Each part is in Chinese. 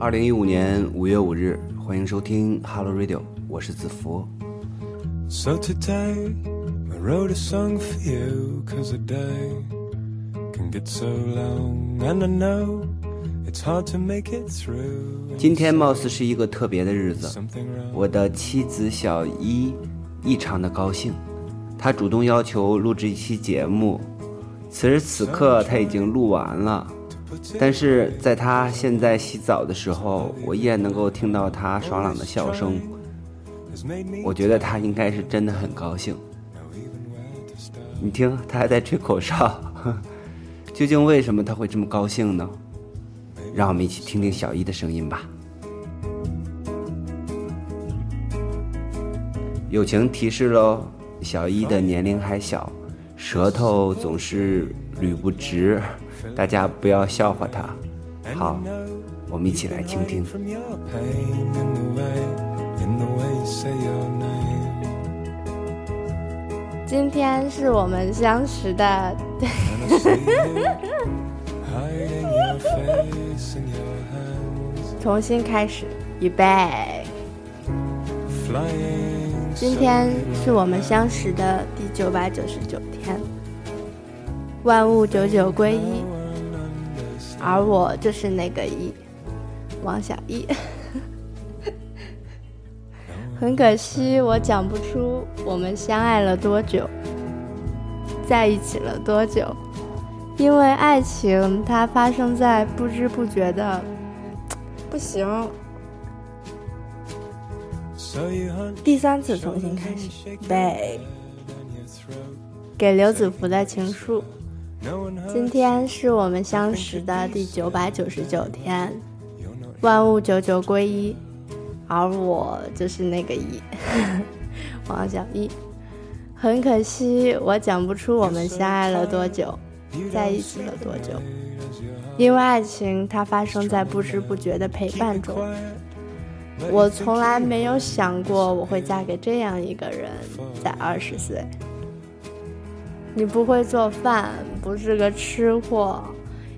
二零一五年五月五日，欢迎收听 Hello Radio，我是子福。So today I wrote a song for you cause a day can get so long and I know it's hard to make it through 今天貌似是一个特别的日子，我的妻子小一异常的高兴，她主动要求录制一期节目，此时此刻她已经录完了。但是在他现在洗澡的时候，我依然能够听到他爽朗的笑声。我觉得他应该是真的很高兴。你听，他还在吹口哨。究竟为什么他会这么高兴呢？让我们一起听听小一的声音吧。友情提示喽，小一的年龄还小，舌头总是捋不直。大家不要笑话他。好，我们一起来倾听。今天是我们相识的。重新开始，预备。今天是我们相识的第九百九十九天。万物久久归一，而我就是那个一，王小一。很可惜，我讲不出我们相爱了多久，在一起了多久，因为爱情它发生在不知不觉的。不行，第三次重新开始，背给刘子福的情书。今天是我们相识的第九百九十九天，万物久久归一，而我就是那个一，王小一。很可惜，我讲不出我们相爱了多久，在一起了多久，因为爱情它发生在不知不觉的陪伴中。我从来没有想过我会嫁给这样一个人，在二十岁。你不会做饭，不是个吃货，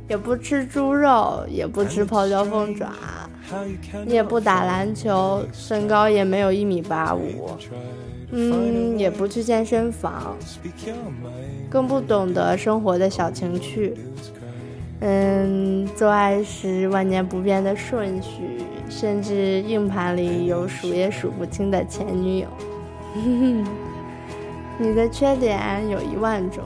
也不吃猪肉，也不吃泡椒凤爪，你也不打篮球，身高也没有一米八五，嗯，也不去健身房，更不懂得生活的小情趣，嗯，做爱时万年不变的顺序，甚至硬盘里有数也数不清的前女友。你的缺点有一万种，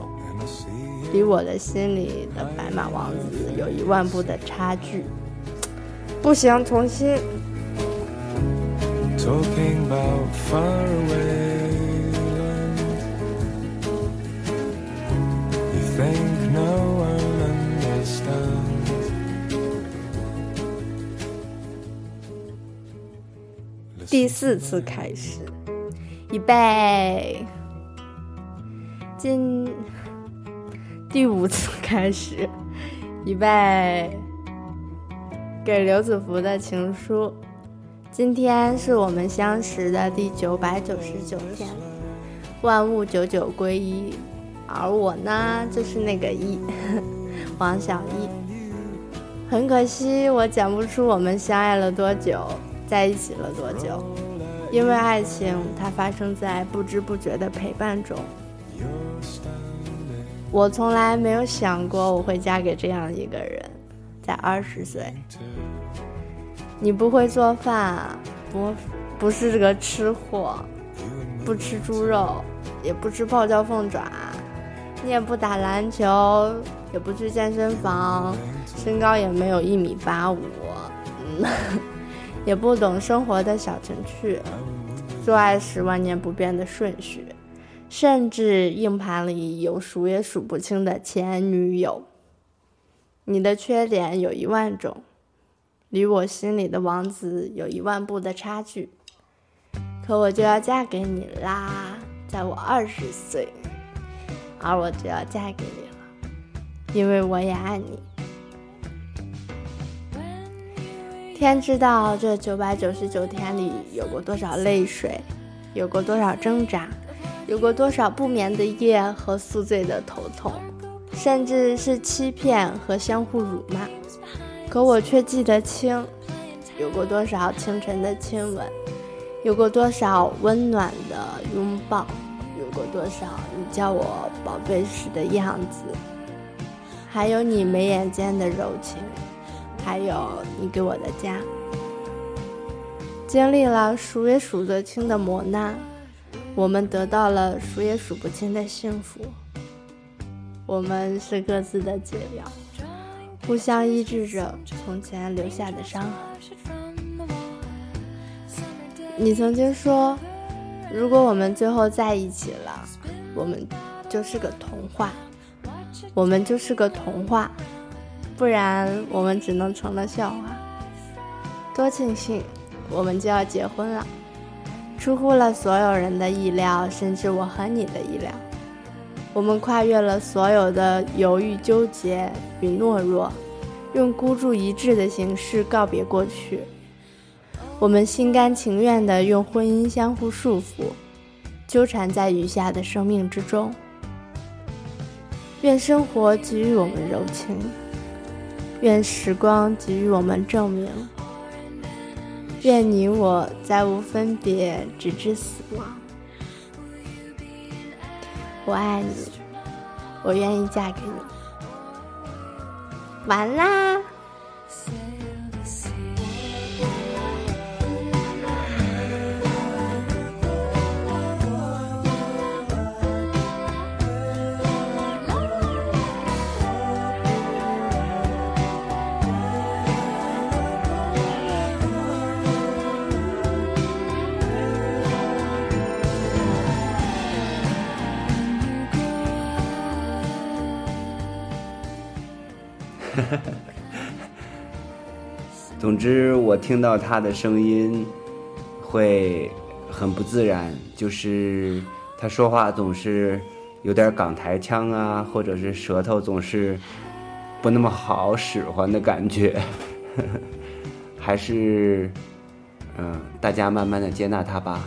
离我的心里的白马王子有一万步的差距。不行，重新。第四次开始，预备。今第五次 开始，预备给刘子福的情书。今天是我们相识的第九百九十九天，万物久久归一，而我呢，就是那个一，王小一。很可惜，我讲不出我们相爱了多久，在一起了多久，因为爱情它发生在不知不觉的陪伴中。我从来没有想过我会嫁给这样一个人，在二十岁。你不会做饭，不不是个吃货，不吃猪肉，也不吃泡椒凤爪，你也不打篮球，也不去健身房，身高也没有一米八五，嗯，也不懂生活的小情趣，做爱时万年不变的顺序。甚至硬盘里有数也数不清的前女友。你的缺点有一万种，离我心里的王子有一万步的差距。可我就要嫁给你啦，在我二十岁，而我就要嫁给你了，因为我也爱你。天知道这九百九十九天里有过多少泪水，有过多少挣扎。有过多少不眠的夜和宿醉的头痛，甚至是欺骗和相互辱骂，可我却记得清。有过多少清晨的亲吻，有过多少温暖的拥抱，有过多少你叫我宝贝时的样子，还有你眉眼间的柔情，还有你给我的家。经历了数也数得清的磨难，我们得到了数也数不清的幸福。我们是各自的解药。互相医治着从前留下的伤痕。你曾经说，如果我们最后在一起了，我们就是个童话，我们就是个童话，不然我们只能成了笑话。多庆幸，我们就要结婚了，出乎了所有人的意料，甚至我和你的意料。我们跨越了所有的犹豫、纠结与懦弱，用孤注一掷的形式告别过去。我们心甘情愿地用婚姻相互束缚，纠缠在余下的生命之中。愿生活给予我们柔情，愿时光给予我们证明，愿你我再无分别，直至死亡。我爱你，我愿意嫁给你。完啦。总之，我听到他的声音会很不自然，就是他说话总是有点港台腔啊，或者是舌头总是不那么好使唤的感觉。还是，嗯，大家慢慢的接纳他吧。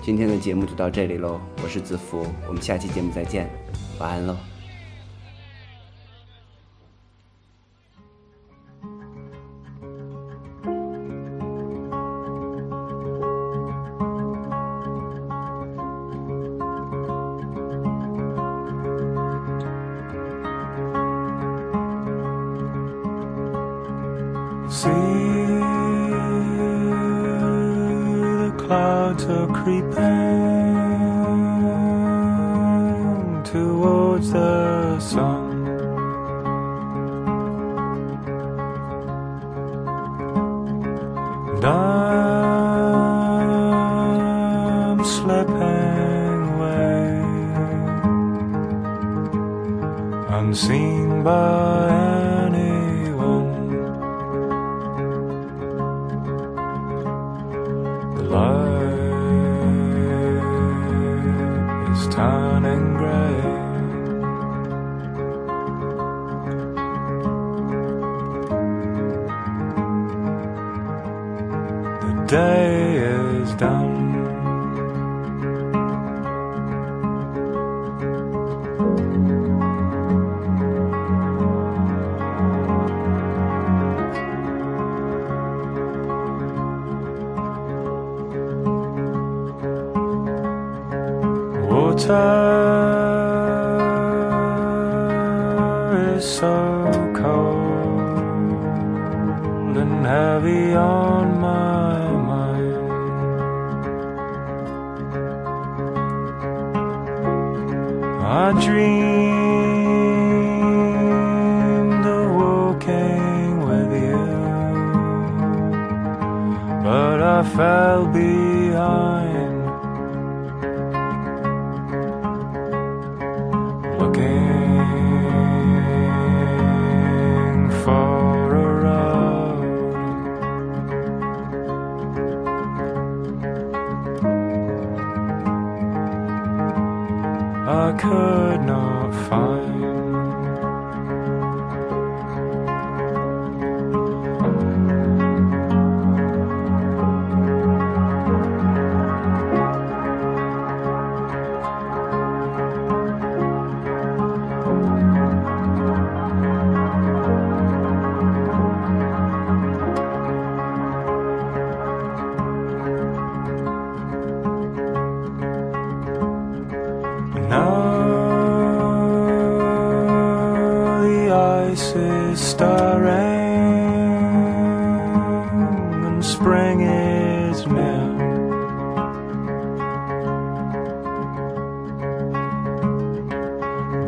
今天的节目就到这里喽，我是子福，我们下期节目再见，晚安喽。See the clouds are creeping towards the sun. And I'm slipping away, unseen by. Day is done. Water is so cold and heavy I dreamed of walking with you, but I fell behind, I could not find.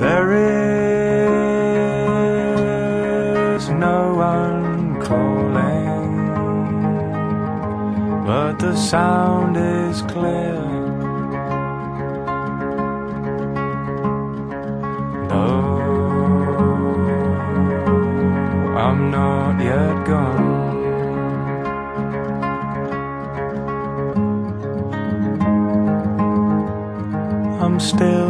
There is no one calling, but the sound is clear. I'm still not here.